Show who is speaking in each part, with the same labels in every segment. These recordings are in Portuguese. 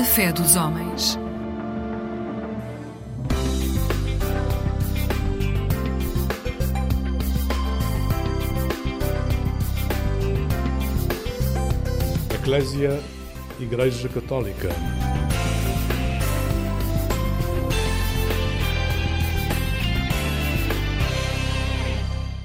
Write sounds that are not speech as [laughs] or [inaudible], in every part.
Speaker 1: A fé dos homens.
Speaker 2: Eclésia Igreja Católica.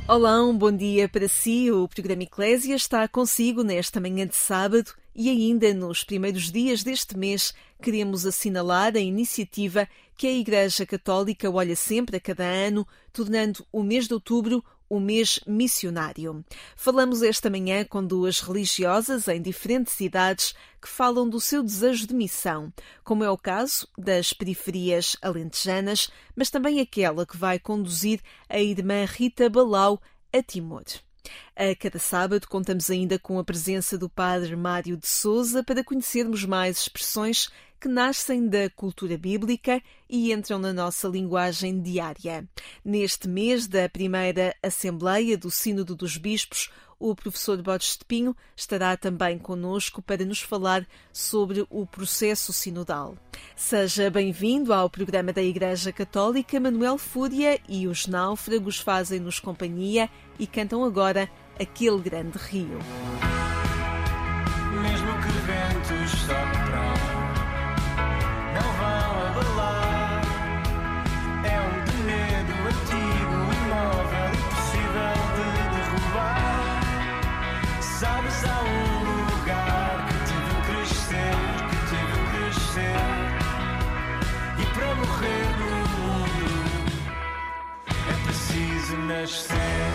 Speaker 3: Olá, um bom dia para si. O programa Eclésia está consigo nesta manhã de sábado e ainda nos primeiros dias deste mês queremos assinalar a iniciativa que a Igreja Católica olha sempre a cada ano, tornando o mês de outubro o mês missionário. Falamos esta manhã com duas religiosas em diferentes cidades que falam do seu desejo de missão, como é o caso das periferias alentejanas, mas também aquela que vai conduzir a irmã Rita Balau a Timor. A cada sábado contamos ainda com a presença do Padre Mário de Souza para conhecermos mais expressões que nascem da cultura bíblica e entram na nossa linguagem diária. Neste mês da primeira Assembleia do Sínodo dos Bispos, o professor Borges de Pinho estará também conosco para nos falar sobre o processo sinodal. Seja bem-vindo ao programa da Igreja Católica. Manuel Fúria e os Náufragos fazem-nos companhia e cantam agora Aquele Grande Rio.
Speaker 4: Mesmo que ventos sopram, nascer.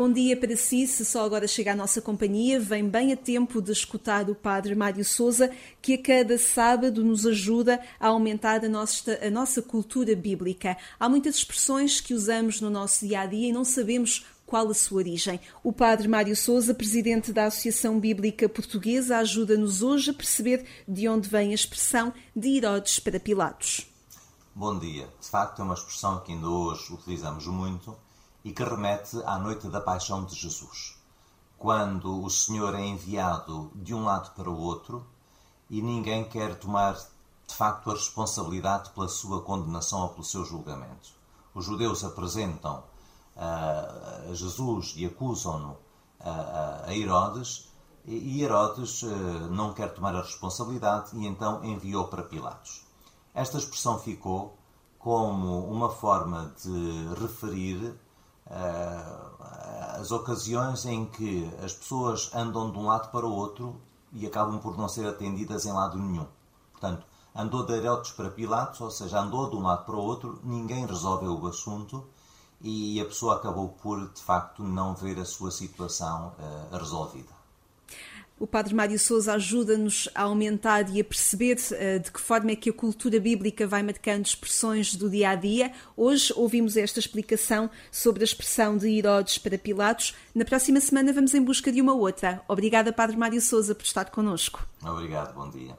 Speaker 3: Bom dia para si, se só agora chega à nossa companhia, vem bem a tempo de escutar o Padre Mário Souza, que a cada sábado nos ajuda a aumentar a nossa, a nossa cultura bíblica. Há muitas expressões que usamos no nosso dia a dia e não sabemos qual a sua origem. O Padre Mário Souza, presidente da Associação Bíblica Portuguesa, ajuda-nos hoje a perceber de onde vem a expressão de Herodes para Pilatos.
Speaker 5: Bom dia. De facto, é uma expressão que ainda hoje utilizamos muito e que remete à noite da paixão de Jesus, quando o Senhor é enviado de um lado para o outro e ninguém quer tomar de facto a responsabilidade pela sua condenação ou pelo seu julgamento. Os judeus apresentam uh, a Jesus e acusam-no uh, a Herodes E Herodes não quer tomar a responsabilidade e então enviou para Pilatos. Esta expressão ficou como uma forma de referir as ocasiões em que as pessoas andam de um lado para o outro e acabam por não ser atendidas em lado nenhum. Portanto, andou de Herodes para Pilatos, ou seja, andou de um lado para o outro, ninguém resolveu o assunto e a pessoa acabou por, de facto, não ver a sua situação uh, resolvida.
Speaker 3: O Padre Mário Souza ajuda-nos a aumentar e a perceber uh, de que forma é que a cultura bíblica vai marcando expressões do dia a dia. Hoje ouvimos esta explicação sobre a expressão de Herodes para Pilatos. Na próxima semana vamos em busca de uma outra. Obrigada, Padre Mário Souza, por estar connosco.
Speaker 5: Obrigado, bom dia.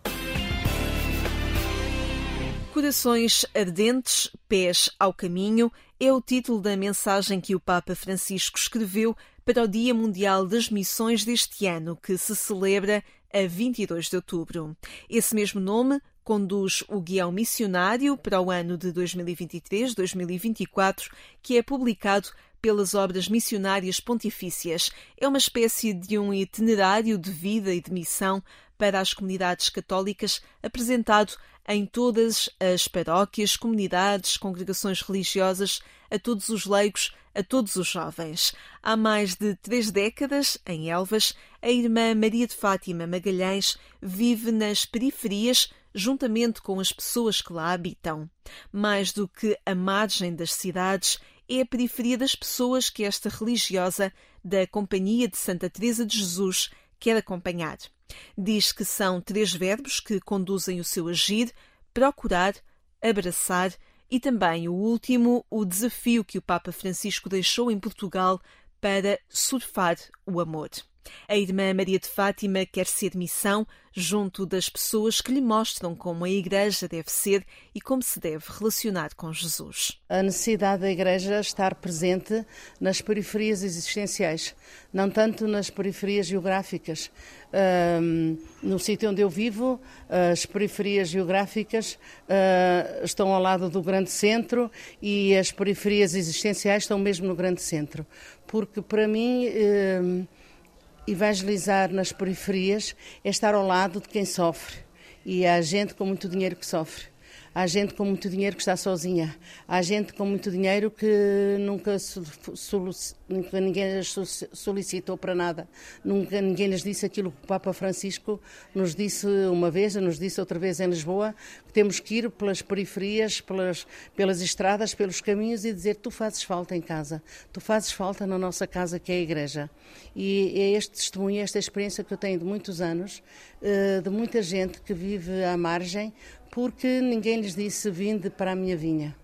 Speaker 3: Corações ardentes, pés ao caminho é o título da mensagem que o Papa Francisco escreveu para o Dia Mundial das Missões deste ano, que se celebra a 22 de outubro. Esse mesmo nome conduz o Guião Missionário para o ano de 2023-2024, que é publicado pelas Obras Missionárias Pontifícias. É uma espécie de um itinerário de vida e de missão para as comunidades católicas apresentado em todas as paróquias, comunidades, congregações religiosas, a todos os leigos, a todos os jovens. Há mais de três décadas, em Elvas, a irmã Maria de Fátima Magalhães vive nas periferias juntamente com as pessoas que lá habitam. Mais do que a margem das cidades, é a periferia das pessoas que esta religiosa da Companhia de Santa Teresa de Jesus quer acompanhar. Diz que são três verbos que conduzem o seu agir: procurar, abraçar e também o último, o desafio que o Papa Francisco deixou em Portugal para surfar o amor. A irmã Maria de Fátima quer ser missão junto das pessoas que lhe mostram como a Igreja deve ser e como se deve relacionar com Jesus.
Speaker 1: A necessidade da Igreja estar presente nas periferias existenciais, não tanto nas periferias geográficas. Um, no sítio onde eu vivo, as periferias geográficas uh, estão ao lado do grande centro e as periferias existenciais estão mesmo no grande centro. Porque para mim. Uh, evangelizar nas periferias é estar ao lado de quem sofre. E há gente com muito dinheiro que sofre. Há gente com muito dinheiro que está sozinha. Há gente com muito dinheiro que nunca, nunca ninguém lhes solicitou para nada. Nunca ninguém lhes disse aquilo que o Papa Francisco nos disse uma vez, nos disse outra vez em Lisboa, que temos que ir pelas periferias, pelas, pelas estradas, pelos caminhos e dizer tu fazes falta em casa, tu fazes falta na nossa casa que é a igreja. E é este testemunho, esta experiência que eu tenho de muitos anos, eh, de muita gente que vive à margem, porque ninguém lhes disse vinde para a minha vinha.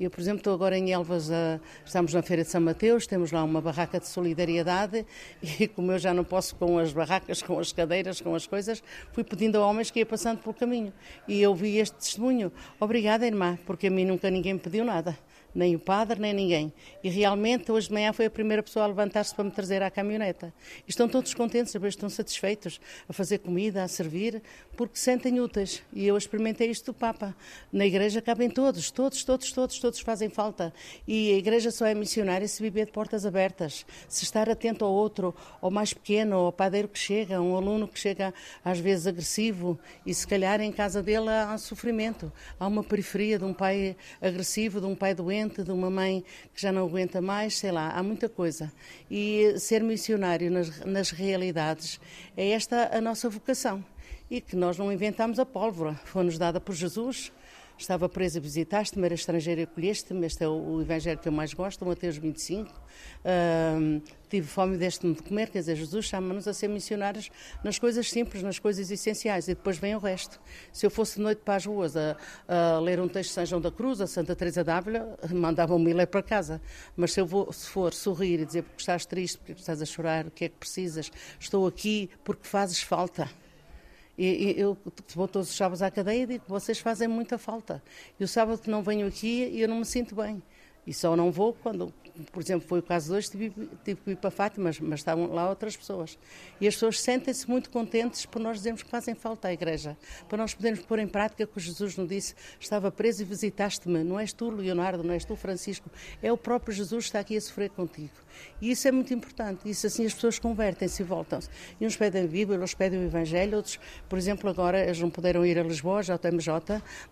Speaker 1: Eu, por exemplo, estou agora em Elvas, a, estamos na Feira de São Mateus, temos lá uma barraca de solidariedade [laughs] e como eu já não posso com as barracas, com as cadeiras, com as coisas, fui pedindo a homens que ia passando pelo caminho. E eu vi este testemunho. Obrigada, irmã, porque a mim nunca ninguém me pediu nada nem o padre, nem ninguém. E realmente, hoje de manhã foi a primeira pessoa a levantar-se para me trazer à caminhoneta. E estão todos contentes, estão satisfeitos a fazer comida, a servir, porque sentem úteis. E eu experimentei isto do Papa. Na igreja cabem todos, todos, todos, todos, todos fazem falta. E a igreja só é missionária se viver de portas abertas, se estar atento ao outro, ao mais pequeno, ao padeiro que chega, um aluno que chega às vezes agressivo e se calhar em casa dele há sofrimento. Há uma periferia de um pai agressivo, de um pai doente doente, de uma mãe que já não aguenta mais, sei lá, há muita coisa. E ser missionário nas, nas realidades é esta a nossa vocação. E que nós não inventamos a pólvora, foi-nos dada por Jesus estava presa, visitaste-me, era estrangeira acolheste-me, este é o, evangelho que eu mais gosto, Mateus 25. Uh, tive fome deste-me de comer, quer dizer, Jesus chama-nos a ser missionários nas coisas simples, nas coisas essenciais, e depois vem o resto. Se eu fosse de noite para as ruas a, a ler um texto de São João da Cruz, a Santa Teresa d'Ávila, mandavam-me ler para casa. Mas se eu vou, se for sorrir e dizer porque estás triste, porque estás a chorar, o que é que precisas, estou aqui porque fazes falta. E, eu vou todos os sábados à cadeia e digo vocês fazem muita falta. E o sábado não venho aqui eu não me sinto bem. E só não vou quando, por exemplo, foi o caso de hoje, tive, tive que ir para Fátima, mas, mas estavam lá outras pessoas. E as pessoas sentem-se muito contentes por nós dizermos que fazem falta à igreja, para nós podermos pôr em prática o que Jesus nos disse: estava preso e visitaste-me. Não és tu, Leonardo, não és tu, Francisco, é o próprio Jesus que está aqui a sofrer contigo. E isso é muito importante. Isso assim as pessoas convertem-se e voltam-se. E uns pedem a Bíblia, outros pedem o Evangelho, outros, por exemplo, agora eles não puderam ir a Lisboa, já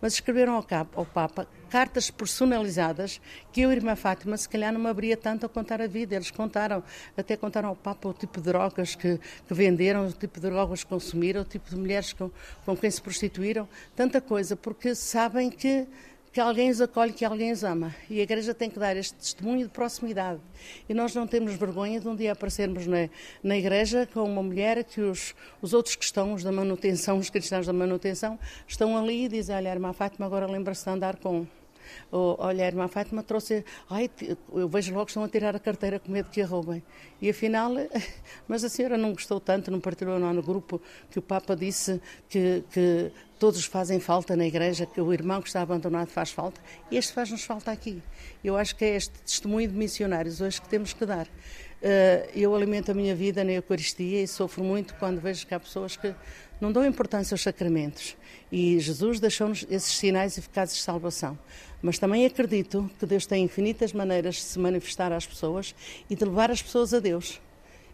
Speaker 1: mas escreveram ao, ao Papa cartas personalizadas que eu e a irmã Fátima, se calhar, me abria tanto a contar a vida. Eles contaram, até contaram ao Papa o tipo de drogas que, que venderam, o tipo de drogas que consumiram, o tipo de mulheres com, com quem se prostituíram, tanta coisa, porque sabem que que alguém os acolhe, que alguém os ama. E a Igreja tem que dar este testemunho de proximidade. E nós não temos vergonha de um dia aparecermos na, na Igreja com uma mulher que os, os outros que estão, os da manutenção, os cristãos da manutenção, estão ali e dizem: Olha, a irmã Fátima agora lembra-se de andar com. Ou, olha, a irmã Fátima trouxe. Ai, eu vejo logo que estão a tirar a carteira com medo que a roubem. E afinal, [laughs] mas a senhora não gostou tanto, não partilhou lá no grupo, que o Papa disse que, que todos fazem falta na igreja, que o irmão que está abandonado faz falta, este faz-nos falta aqui. Eu acho que é este testemunho de missionários hoje que temos que dar. Eu alimento a minha vida na Eucaristia e sofro muito quando vejo que há pessoas que não dão importância aos sacramentos. E Jesus deixou-nos esses sinais eficazes de salvação. Mas também acredito que Deus tem infinitas maneiras de se manifestar às pessoas e de levar as pessoas a Deus.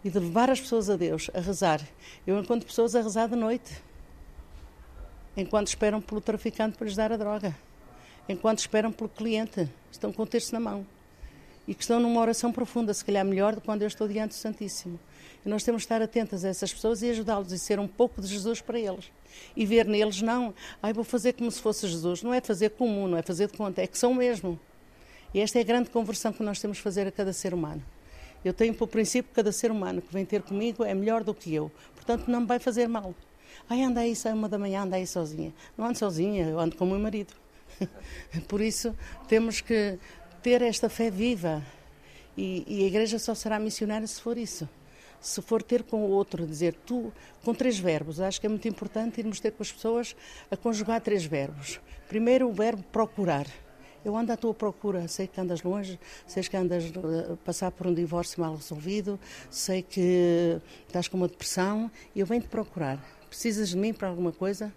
Speaker 1: E de levar as pessoas a Deus, a rezar. Eu encontro pessoas a rezar de noite enquanto esperam pelo traficante para lhes dar a droga, enquanto esperam pelo cliente, estão com o terço na mão e que estão numa oração profunda, se calhar melhor do que quando eu estou diante do Santíssimo. E nós temos de estar atentos a essas pessoas e ajudá-los a ser um pouco de Jesus para eles. E ver neles, não, ai, vou fazer como se fosse Jesus. Não é fazer comum, não é fazer de conta, é que são mesmo. E esta é a grande conversão que nós temos de fazer a cada ser humano. Eu tenho por princípio que cada ser humano que vem ter comigo é melhor do que eu. Portanto, não me vai fazer mal. Ai, anda aí, sai uma da manhã, anda aí sozinha. Não ando sozinha, eu ando com o meu marido. [laughs] Por isso, temos que ter esta fé viva. E, e, a igreja só será missionária se for isso. Se for ter com o outro, dizer tu, com três verbos. Acho que é muito importante irmos ter com as pessoas a conjugar três verbos. Primeiro, o verbo procurar. Eu ando à tua procura, sei que andas longe, sei que andas a passar por um divórcio mal resolvido, sei que estás com uma depressão e eu venho te procurar precisas de mim para alguma coisa?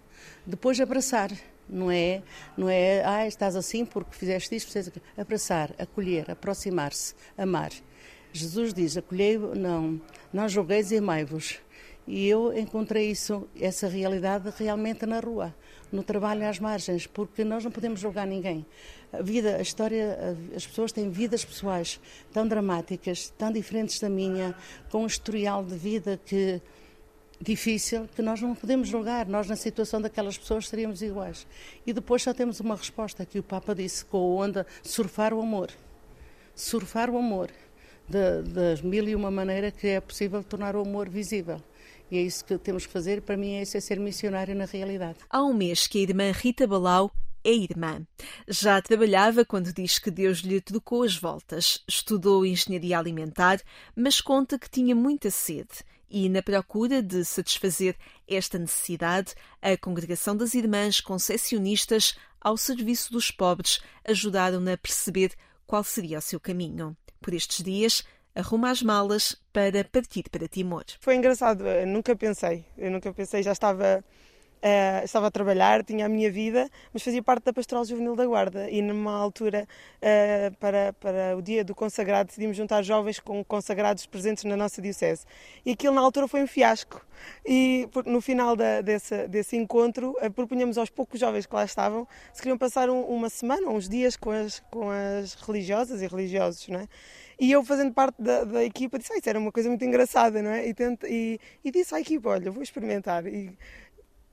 Speaker 1: Depois abraçar, não é, não é, ah, estás assim porque fizeste isto, precisas... abraçar, acolher, aproximar-se, amar. Jesus diz, acolhei, não, não julgueis e amai-vos. E eu encontrei isso, essa realidade realmente na rua, no trabalho às margens, porque nós não podemos julgar ninguém. A vida, a história, as pessoas têm vidas pessoais tão dramáticas, tão diferentes da minha, com um historial de vida que difícil que nós não podemos julgar. Nós, na situação daquelas pessoas, seríamos iguais. E depois só temos uma resposta que o Papa disse com a onda: surfar o amor. Surfar o amor. Das mil e uma maneira que é possível tornar o amor visível. E é isso que temos que fazer. Para mim, é isso é ser missionário na realidade.
Speaker 3: Há um mês que a irmã Rita Balau é irmã. Já trabalhava quando diz que Deus lhe trocou as voltas. Estudou engenharia alimentar, mas conta que tinha muita sede e, na procura de satisfazer esta necessidade, a Congregação das Irmãs Concessionistas, ao serviço dos pobres, ajudaram-na a perceber qual seria o seu caminho. Por estes dias, arruma as malas para partir para Timor.
Speaker 6: Foi engraçado, eu nunca pensei, eu nunca pensei, já estava Uh, estava a trabalhar, tinha a minha vida, mas fazia parte da Pastoral Juvenil da Guarda e numa altura uh, para, para o dia do consagrado decidimos juntar jovens com consagrados presentes na nossa diocese e aquilo na altura foi um fiasco e no final da, desse, desse encontro uh, propunhamos aos poucos jovens que lá estavam se queriam passar um, uma semana, uns dias com as, com as religiosas e religiosos, não é? E eu, fazendo parte da, da equipa, disse: ah, Isso era uma coisa muito engraçada, não é? E, tente, e, e disse à equipa: Olha, vou experimentar. E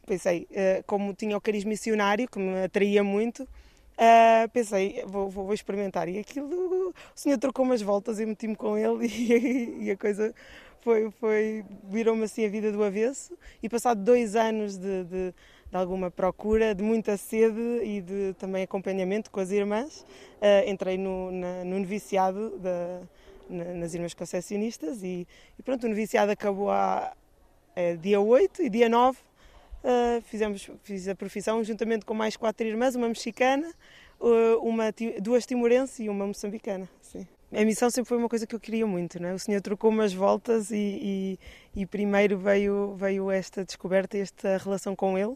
Speaker 6: pensei, uh, como tinha o cariz missionário, que me atraía muito, uh, pensei, vou, vou, experimentar. E aquilo, o senhor trocou umas voltas e meti-me com ele [laughs] e, e, a coisa foi, foi virou-me assim a vida do avesso. E passado dois anos de, de, de, alguma procura, de muita sede e de também acompanhamento com as irmãs, uh, entrei no, na, no noviciado da, na, nas irmãs concessionistas e, e, pronto, o noviciado acabou a, a dia 8 e dia 9 Uh, fizemos, fiz a profissão juntamente com mais quatro irmãs, uma mexicana, uh, uma, duas timorenses e uma moçambicana. Sim. A missão sempre foi uma coisa que eu queria muito, não é? O Senhor trocou umas voltas e, e, e primeiro veio, veio esta descoberta, esta relação com Ele.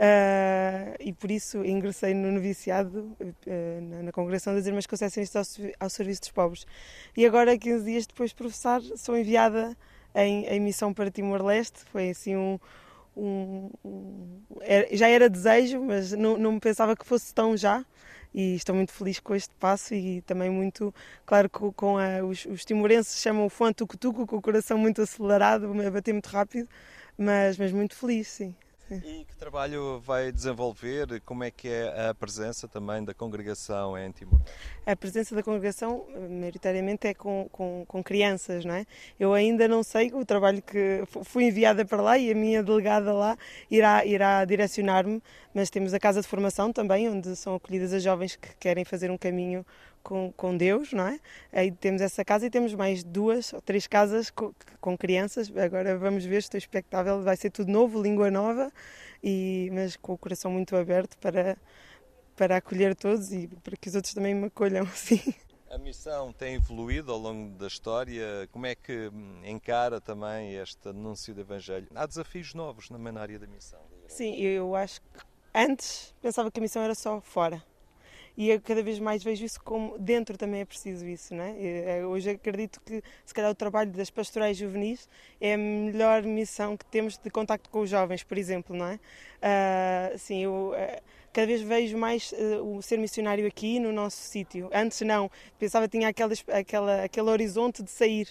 Speaker 6: Uh, e por isso ingressei no noviciado uh, na, na Congregação das Irmãs Conceições ao, ao Serviço dos Pobres. E agora, 15 dias depois de professar, sou enviada em, em missão para Timor-Leste. Foi assim um. Um- um- já era desejo, mas não, não pensava que fosse tão já. E estou muito feliz com este passo e também muito, claro, com, com a- os, os timorenses chamam o fã tucutuco, com o coração muito acelerado, a bater muito rápido, mas, mas muito feliz, sim.
Speaker 7: E que trabalho vai desenvolver? Como é que é a presença também da congregação em Timor?
Speaker 6: A presença da congregação, maioritariamente, é com, com, com crianças, não é? Eu ainda não sei o trabalho que fu- fui enviada para lá e a minha delegada lá irá, irá direcionar-me, mas temos a casa de formação também, onde são acolhidas as jovens que querem fazer um caminho com, com Deus, não é? Aí temos essa casa e temos mais duas ou três casas com, com crianças. Agora vamos ver, estou expectável, vai ser tudo novo, língua nova, e, mas com o coração muito aberto para, para acolher todos e para que os outros também me acolham, [laughs] assim.
Speaker 7: A missão tem evoluído ao longo da história. Como é que hum, encara também este anúncio do Evangelho? Há desafios novos também na área da missão.
Speaker 6: Sim, eu acho que antes pensava que a missão era só fora. E eu cada vez mais vejo isso como dentro também é preciso isso, não é? Eh, Hoje acredito que se calhar o trabalho das pastorais juvenis é a melhor missão que temos de contacto com os jovens, por exemplo, não é? Ah, sim, eu eh, cada vez vejo mais eh, o ser missionário aqui no nosso sítio. Antes não, pensava que tinha aquela, aquela, aquele horizonte de sair.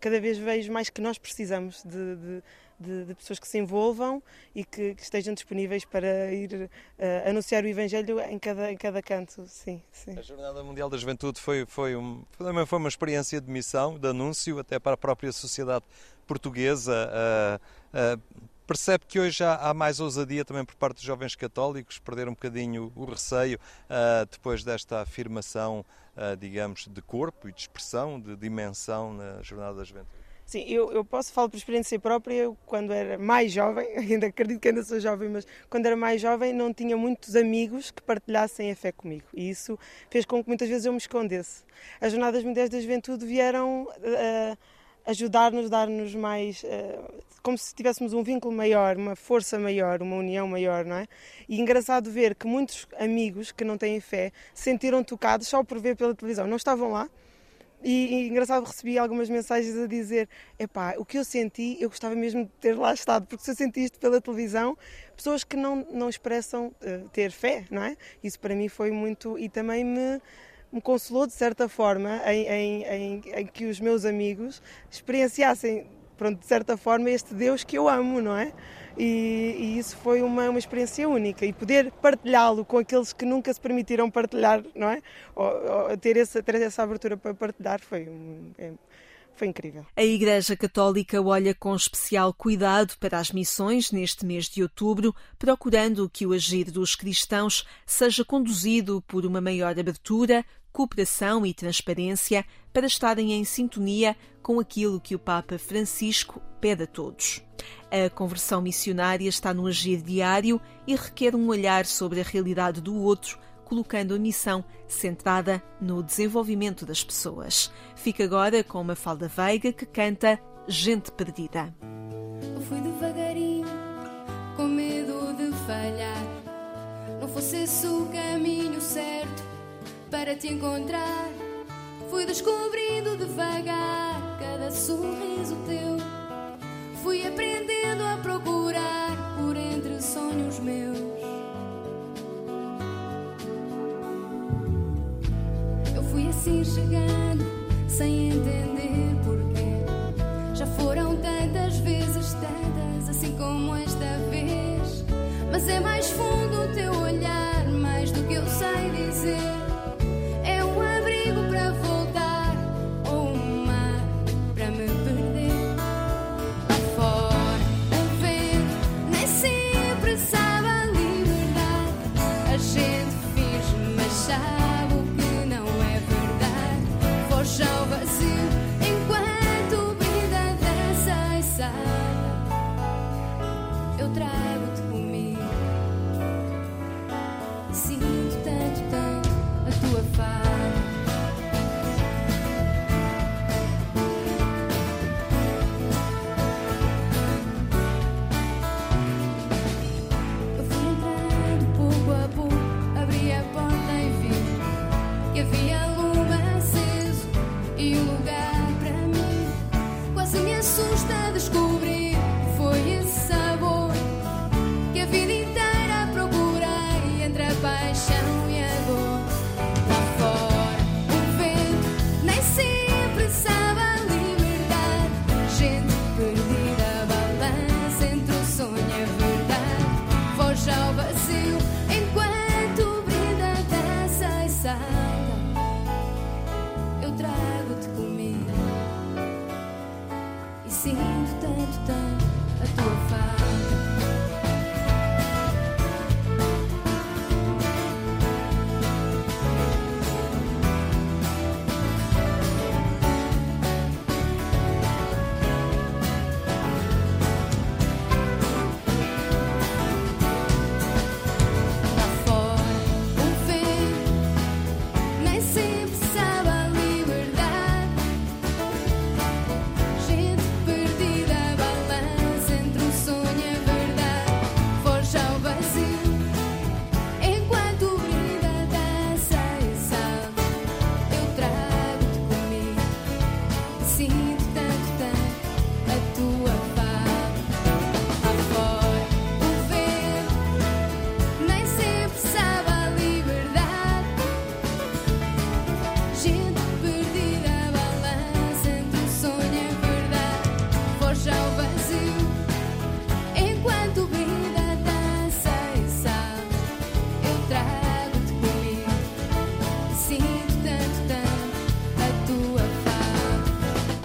Speaker 6: Cada vez vejo mais que nós precisamos de, de, de- de pessoas que se envolvam e que, que estejam disponíveis para ir eh, anunciar o Evangelho em cada, em cada canto. Sim, sim.
Speaker 7: A Jornada Mundial da Juventude foi, foi, um, também foi uma experiência de missão, de anúncio, até para a própria sociedade portuguesa. Ah, ah, percebe que hoje há, há mais ousadia também por parte dos jovens católicos, perder um bocadinho o receio ah, depois desta afirmação, ah, digamos, de corpo e de expressão, de dimensão na Jornada da Juventude.
Speaker 6: Sim, eu, eu posso falar por experiência própria, eu, quando era mais jovem, [laughs] ainda acredito que ainda sou jovem, mas quando era mais jovem não tinha muitos amigos que partilhassem a fé comigo e isso fez com que muitas vezes eu me escondesse. As Jornadas Mundiais da Juventude vieram eh, ajudar-nos, dar-nos mais, eh, como se tivéssemos um vínculo maior, uma força maior, uma união maior, não é? E engraçado ver que muitos amigos que não têm fé se sentiram tocados só por ver pela televisão, não estavam lá, e, e engraçado, recebi algumas mensagens a dizer: epá, o que eu senti, eu gostava mesmo de ter lá estado, porque se eu senti isto pela televisão, pessoas que não, não expressam eh, ter fé, não é? Isso para mim foi muito. e também me, me consolou de certa forma em, em, em, em que os meus amigos experienciassem, pronto, de certa forma, este Deus que eu amo, não é? E, e isso foi uma, uma experiência única e poder partilhá-lo com aqueles que nunca se permitiram partilhar, não é? Ou, ou ter, essa, ter essa abertura para partilhar foi, é- foi incrível.
Speaker 3: A Igreja Católica olha com especial cuidado para as missões neste mês de outubro, procurando que o agir dos cristãos seja conduzido por uma maior abertura, cooperação e transparência para estarem em sintonia com aquilo que o Papa Francisco pede a todos. A conversão missionária está no agir diário e requer um olhar sobre a realidade do outro colocando a missão centrada no desenvolvimento das pessoas. Fica agora com uma falda Veiga que canta Gente Perdida.
Speaker 8: Fui devagarinho, com medo de falhar. Não fosse esse o caminho certo para te encontrar. Fui descobrindo devagar cada sorriso teu. Fui aprendendo a procurar por entre sonhos meus. Eu fui assim chegando, sem entender porquê. Já foram tantas vezes, tantas, assim como esta vez. Mas é mais fundo tua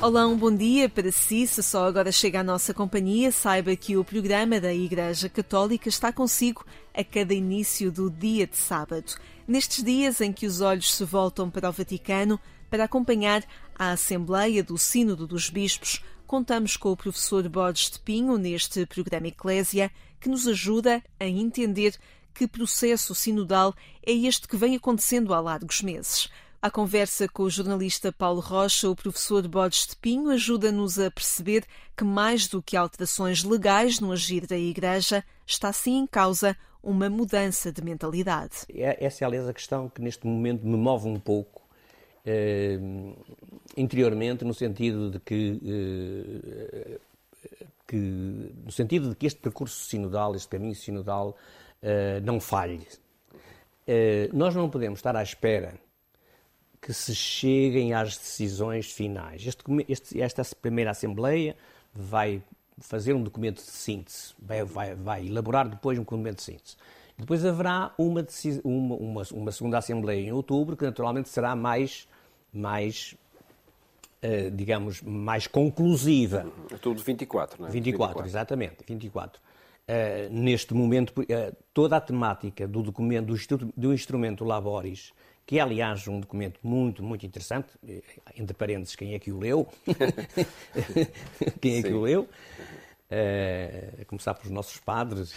Speaker 3: Olá, um bom dia para si. Se só agora chega à nossa companhia, saiba que o programa da Igreja Católica está consigo a cada início do dia de sábado. Nestes dias em que os olhos se voltam para o Vaticano para acompanhar a Assembleia do Sínodo dos Bispos, contamos com o professor Borges de Pinho neste programa Eclésia, que nos ajuda a entender que processo sinodal é este que vem acontecendo há largos meses. A conversa com o jornalista Paulo Rocha, o professor Borges de Pinho ajuda-nos a perceber que, mais do que alterações legais no agir da Igreja, está sim em causa uma mudança de mentalidade.
Speaker 9: É- Essa é, aliás, a questão que neste momento me move um pouco eh, interiormente, no sentido de que, eh, que- no sentido de que este percurso sinodal, este caminho sinodal, eh, não falhe. Eh, nós não podemos estar à espera que se cheguem às decisões finais. Este este- esta primeira Assembleia vai fazer um documento de síntese, vai, vai- vai elaborar depois um documento de síntese. Depois haverá uma, uma- uma- uma segunda Assembleia em outubro, que naturalmente será mais, mais eh, digamos, mais conclusiva.
Speaker 10: É tudo 24, não é?
Speaker 9: 24, exatamente, 24. Eh, neste momento, eh, toda a temática do documento, do, do instrumento Laboris, que é, aliás, um documento muito, muito interessante, eh, entre parênteses, quem é que o leu? [laughs] [laughs] quem é que o leu? Eh, a começar pelos nossos padres.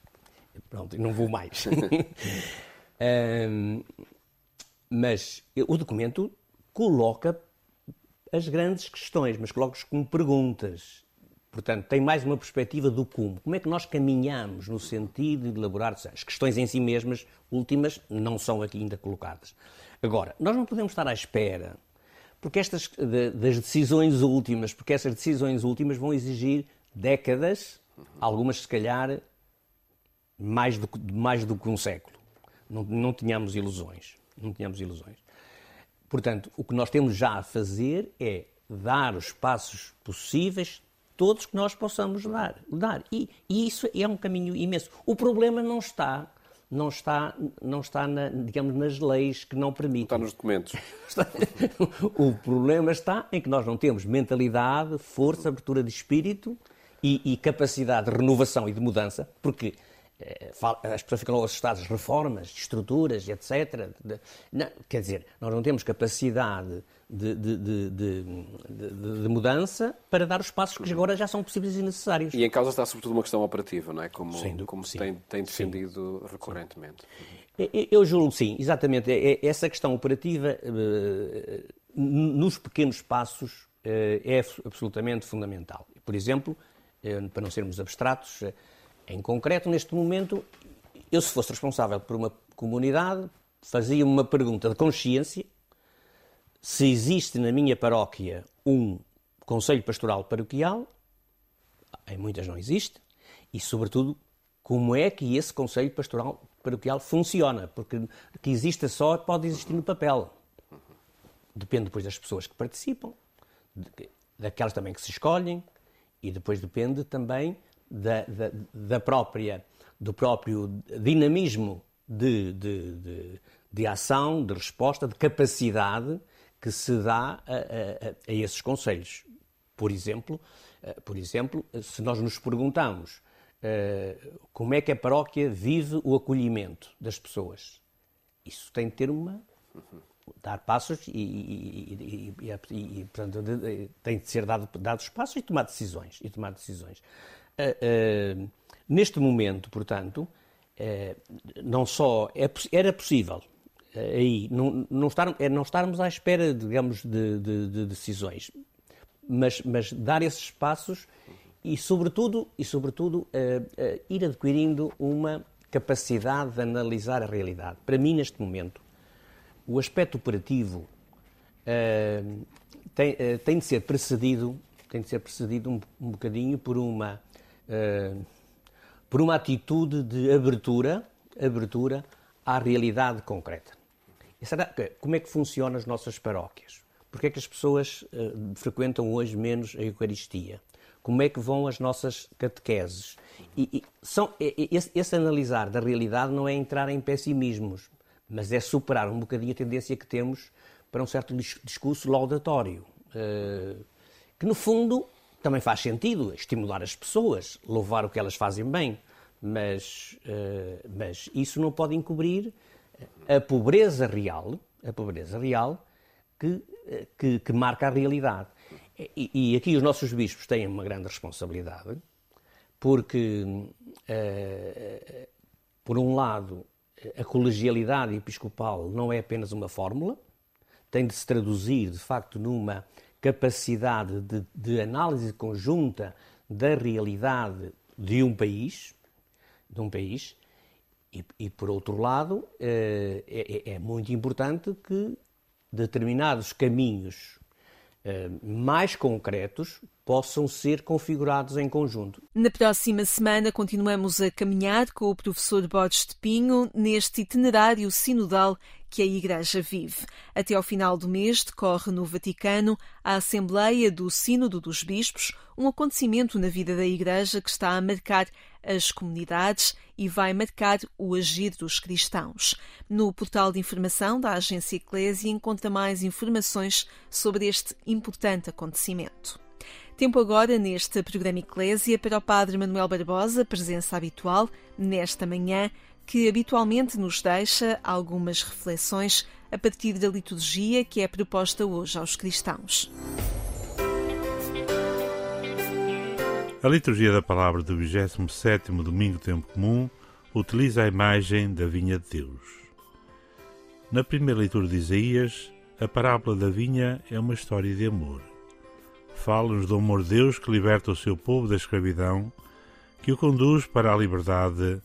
Speaker 9: [laughs] Pronto, não vou mais. Ahm, mas o documento coloca as grandes questões, mas coloca-os como perguntas. Portanto, tem mais uma perspectiva do como. Como é que nós caminhamos no sentido de elaborar as questões em si mesmas, últimas, não são aqui ainda colocadas. Agora, nós não podemos estar à espera porque estas das decisões últimas, porque essas decisões últimas vão exigir décadas, algumas se calhar mais do, mais do que um século. Não, não tínhamos ilusões. Não tínhamos ilusões. Portanto, o que nós temos já a fazer é dar os passos possíveis, todos que nós possamos dar. dar. E, e isso é um caminho imenso. O problema não está, não está, não está na, digamos, nas leis que não permitem.
Speaker 10: Está nos documentos. [laughs]
Speaker 9: O problema está em que nós não temos mentalidade, força, abertura de espírito e, e capacidade de renovação e de mudança, porque eh, as pessoas ficam logo assustadas, reformas, estruturas, etc. De- não, quer dizer, nós não temos capacidade de, de- de- de- mudança para dar os passos que agora já são possíveis e necessários.
Speaker 10: E em causa está sobretudo uma questão operativa, não é? Como,
Speaker 9: dúvida,
Speaker 10: como se
Speaker 9: sim.
Speaker 10: tem, tem defendido recorrentemente.
Speaker 9: Eu- julgo sim, exatamente. É- é- Essa questão operativa, eh, nos pequenos passos, eh, é abs- absolutamente fundamental. Por exemplo, eh, para não sermos abstratos, em concreto, neste momento, eu, se fosse responsável por uma comunidade, fazia uma pergunta de consciência se existe na minha paróquia um Conselho Pastoral Paroquial, em muitas não existe, e, sobretudo, como é que esse Conselho Pastoral Paroquial funciona, porque que exista só pode existir no papel. Depende depois das pessoas que participam, daquelas também que se escolhem, e depois depende também da, da- da própria, do próprio dinamismo de, de- de- de ação, de resposta, de capacidade que se dá a, a- a- esses conselhos. Por exemplo, eh, por exemplo, se nós nos perguntamos eh, como é que a paróquia vive o acolhimento das pessoas, isso tem de ter uma dar passos e, e- e- e- portanto, tem de ser dado, dados passos e tomar decisões. E tomar decisões. Ah, ah, neste momento, portanto, eh, não só é era possível eh, aí não, não, estar, é não estarmos à espera, digamos, de, de- de decisões, mas, mas dar esses passos e, sobretudo, e, sobretudo eh, eh, ir adquirindo uma capacidade de analisar a realidade. Para mim, neste momento, o aspecto operativo eh, tem, eh, tem de ser precedido, tem de ser precedido um, um bocadinho por uma, eh, por uma atitude de abertura, abertura à realidade concreta. E será que- como é que funcionam as nossas paróquias? Porquê é que as pessoas eh, frequentam hoje menos a Eucaristia? Como é que vão as nossas catequeses? E, e são, e- esse, esse analisar da realidade não é entrar em pessimismos, mas é superar um bocadinho a tendência que temos para um certo dis- discurso laudatório. eh, que no fundo também faz sentido estimular as pessoas, louvar o que elas fazem bem, mas, eh, mas isso não pode encobrir a pobreza real, a pobreza real que, que, que marca a realidade. E, e aqui os nossos bispos têm uma grande responsabilidade, porque, eh, por um lado, a colegialidade episcopal não é apenas uma fórmula, tem de se traduzir, de facto, numa capacidade de, de análise conjunta da realidade de um país, de um país, e, e, por outro lado, eh, é, é- é muito importante que determinados caminhos eh, mais concretos possam ser configurados em conjunto.
Speaker 3: Na próxima semana continuamos a caminhar com o professor Borges de Pinho neste itinerário sinodal que a Igreja vive. Até ao final do mês decorre no Vaticano a Assembleia do Sínodo dos Bispos, um acontecimento na vida da Igreja que está a marcar as comunidades e vai marcar o agir dos cristãos. No portal de informação da Agência Eclésia encontra mais informações sobre este importante acontecimento. Tempo agora neste programa Eclésia para o Padre Manuel Barbosa, presença habitual nesta manhã, que habitualmente nos deixa algumas reflexões a partir da liturgia que é proposta hoje aos cristãos.
Speaker 11: A liturgia da palavra do 27º domingo do tempo comum utiliza a imagem da vinha de Deus. Na primeira leitura de Isaías, a parábola da vinha é uma história de amor. Fala-nos do amor de Deus que liberta o seu povo da escravidão, que o conduz para a liberdade,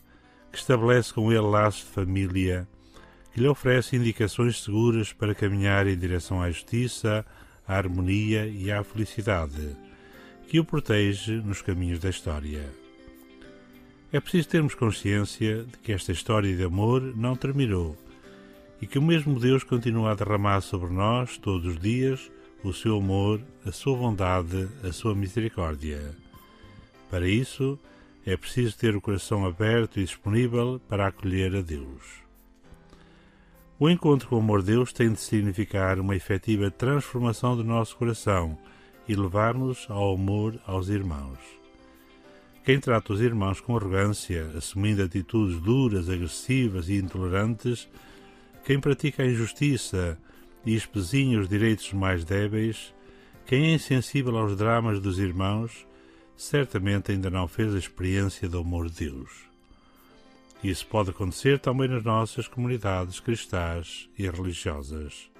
Speaker 11: que estabelece com ele laços de família, que lhe oferece indicações seguras para caminhar em direção à justiça, à harmonia e à felicidade que o protege nos caminhos da história. É preciso termos consciência de que esta história de amor não terminou e que o mesmo Deus continua a derramar sobre nós, todos os dias, o seu amor, a sua bondade, a sua misericórdia. Para isso, é preciso ter o coração aberto e disponível para acolher a Deus. O encontro com o amor de Deus tem de significar uma efetiva transformação do nosso coração e levar-nos ao amor aos irmãos. quem trata os irmãos com arrogância, assumindo atitudes duras, agressivas e intolerantes, quem pratica a injustiça e espezinha os direitos mais débeis, quem é insensível aos dramas dos irmãos, certamente ainda não fez a experiência do amor de Deus. Isso pode acontecer também nas nossas comunidades cristãs e religiosas.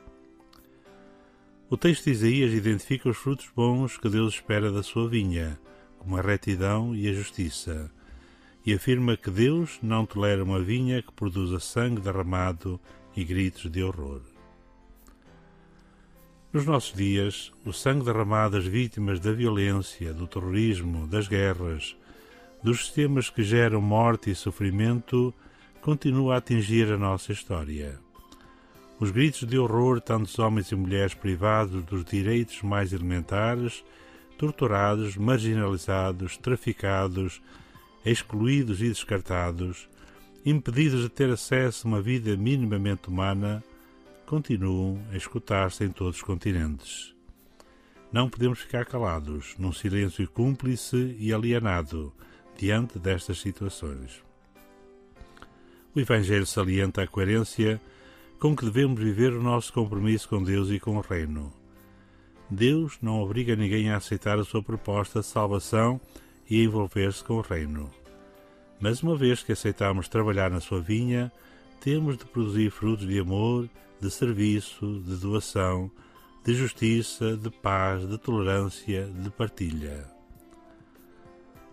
Speaker 11: O texto de Isaías identifica os frutos bons que Deus espera da sua vinha, como a retidão e a justiça, e afirma que Deus não tolera uma vinha que produza sangue derramado e gritos de horror. Nos nossos dias, o sangue derramado às vítimas da violência, do terrorismo, das guerras, dos sistemas que geram morte e sofrimento, continua a atingir a nossa história. Os gritos de horror, tantos homens e mulheres privados dos direitos mais elementares, torturados, marginalizados, traficados, excluídos e descartados, impedidos de ter acesso a uma vida minimamente humana, continuam a escutar-se em todos os continentes. Não podemos ficar calados, num silêncio cúmplice e alienado, diante destas situações. O Evangelho salienta a coerência com que devemos viver o nosso compromisso com Deus e com o Reino. Deus não obriga ninguém a aceitar a sua proposta de salvação e a envolver-se com o Reino. Mas uma vez que aceitamos trabalhar na sua vinha, temos de produzir frutos de amor, de serviço, de doação, de justiça, de paz, de tolerância, de partilha.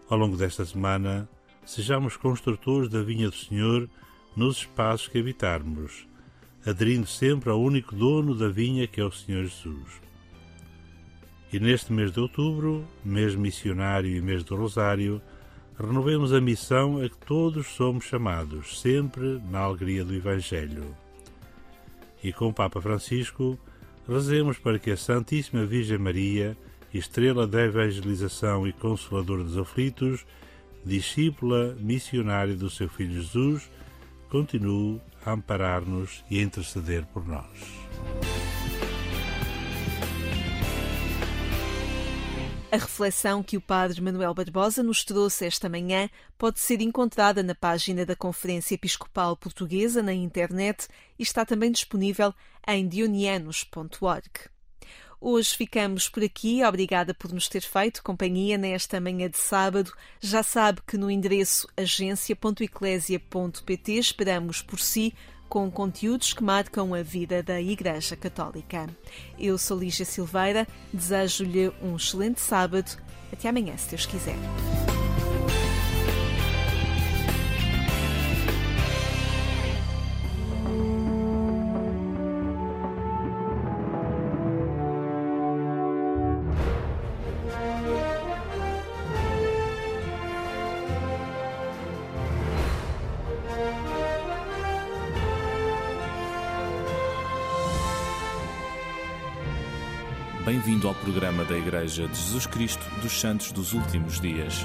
Speaker 11: Ao longo desta semana, sejamos construtores da vinha do Senhor nos espaços que habitarmos, aderindo sempre ao único dono da vinha que é o Senhor Jesus. E neste mês de outubro, mês missionário e mês do Rosário, renovemos a missão a que todos somos chamados, sempre na alegria do Evangelho. E com o Papa Francisco, rezemos para que a Santíssima Virgem Maria, estrela da evangelização e consoladora dos aflitos, discípula missionária do seu Filho Jesus, continue a amparar-nos e a interceder por nós.
Speaker 3: A reflexão que o Padre Manuel Barbosa nos trouxe esta manhã pode ser encontrada na página da Conferência Episcopal Portuguesa na internet e está também disponível em dionianos.org. Hoje ficamos por aqui. Obrigada por nos ter feito companhia nesta manhã de sábado. Já sabe que no endereço agência.eclésia.pt esperamos por si com conteúdos que marcam a vida da Igreja Católica. Eu sou Lígia Silveira, desejo-lhe um excelente sábado. Até amanhã, se Deus quiser.
Speaker 12: Programa da Igreja de Jesus Cristo dos Santos dos Últimos Dias.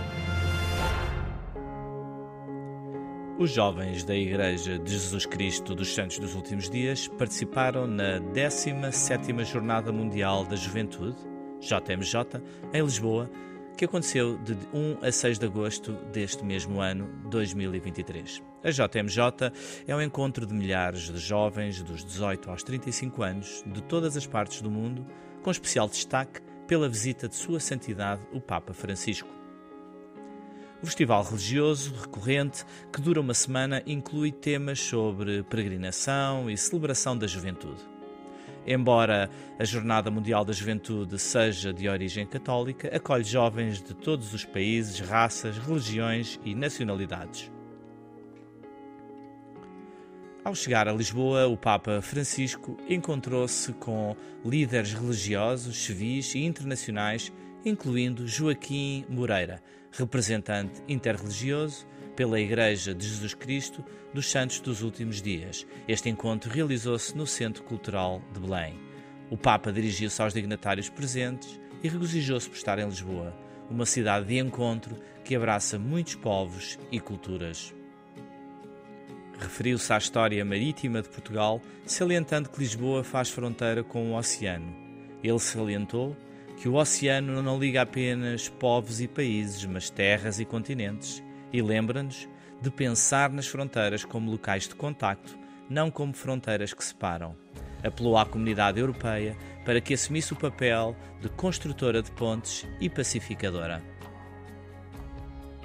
Speaker 13: Os jovens da Igreja de Jesus Cristo dos Santos dos Últimos Dias participaram na 17ª Jornada Mundial da Juventude, JMJ, em Lisboa, que aconteceu de 1 a 6 de agosto deste mesmo ano, 2023. A JMJ é um encontro de milhares de jovens dos 18 aos 35 anos de todas as partes do mundo, com especial destaque pela visita de Sua Santidade o Papa Francisco. O festival religioso recorrente, que dura uma semana, inclui temas sobre peregrinação e celebração da juventude. Embora a Jornada Mundial da Juventude seja de origem católica, acolhe jovens de todos os países, raças, religiões e nacionalidades. Ao chegar a Lisboa, o Papa Francisco encontrou-se com líderes religiosos, civis e internacionais, incluindo Joaquim Moreira, representante interreligioso pela Igreja de Jesus Cristo dos Santos dos Últimos Dias. Este encontro realizou-se no Centro Cultural de Belém. O Papa dirigiu-se aos dignatários presentes e regozijou-se por estar em Lisboa, uma cidade de encontro que abraça muitos povos e culturas. Referiu-se à história marítima de Portugal, salientando que Lisboa faz fronteira com o oceano. Ele salientou que o oceano não liga apenas povos e países, mas terras e continentes, e lembra-nos de pensar nas fronteiras como locais de contacto, não como fronteiras que separam. Apelou à comunidade europeia para que assumisse o papel de construtora de pontes e pacificadora.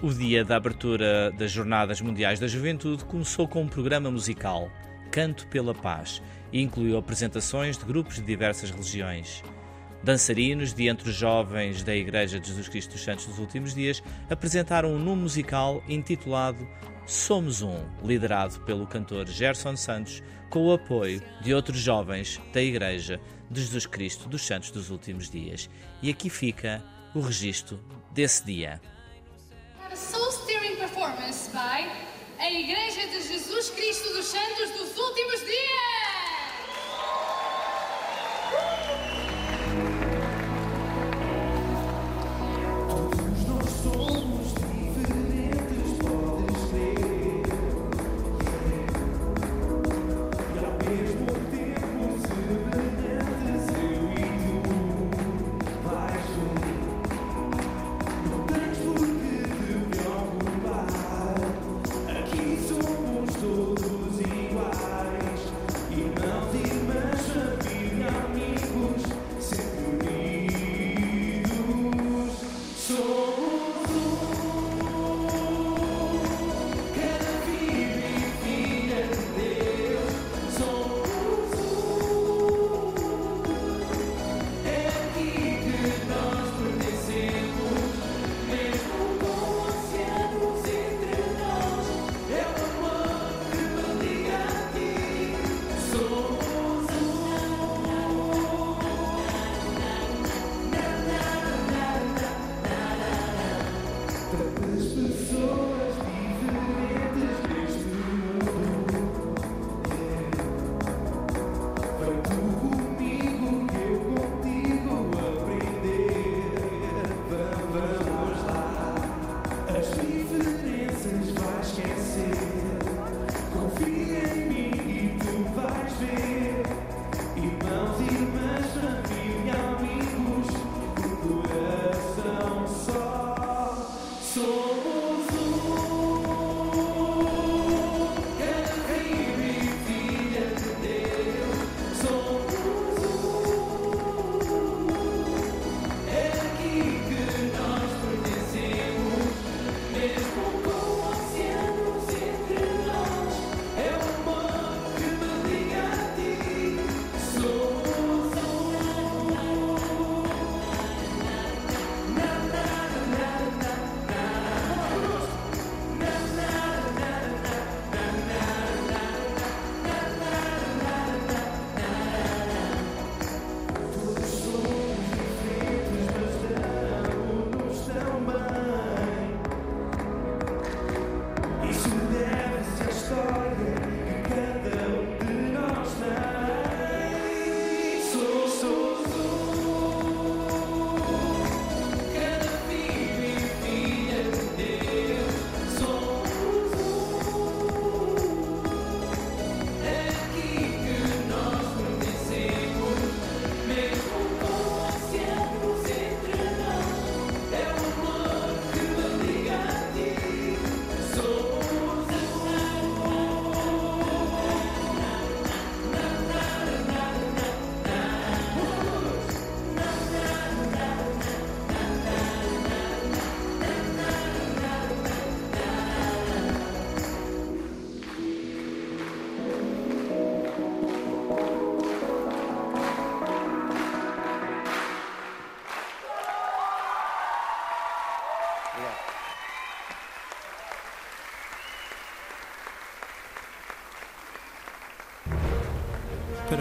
Speaker 13: O dia da abertura das Jornadas Mundiais da Juventude começou com um programa musical, Canto pela Paz, e incluiu apresentações de grupos de diversas religiões. Dançarinos de entre os jovens da Igreja de Jesus Cristo dos Santos dos Últimos Dias apresentaram um número musical intitulado Somos Um, liderado pelo cantor Gerson Santos, com o apoio de outros jovens da Igreja de Jesus Cristo dos Santos dos Últimos Dias. E aqui fica o registro desse dia.
Speaker 14: By a Igreja de Jesus Cristo dos Santos dos Últimos Dias.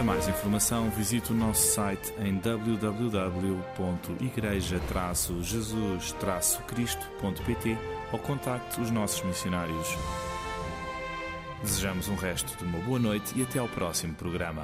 Speaker 12: Mais informação, visite o nosso site em www.igreja-jesus-cristo.pt ou contacte os nossos missionários. Desejamos um resto de uma boa noite e até ao próximo programa.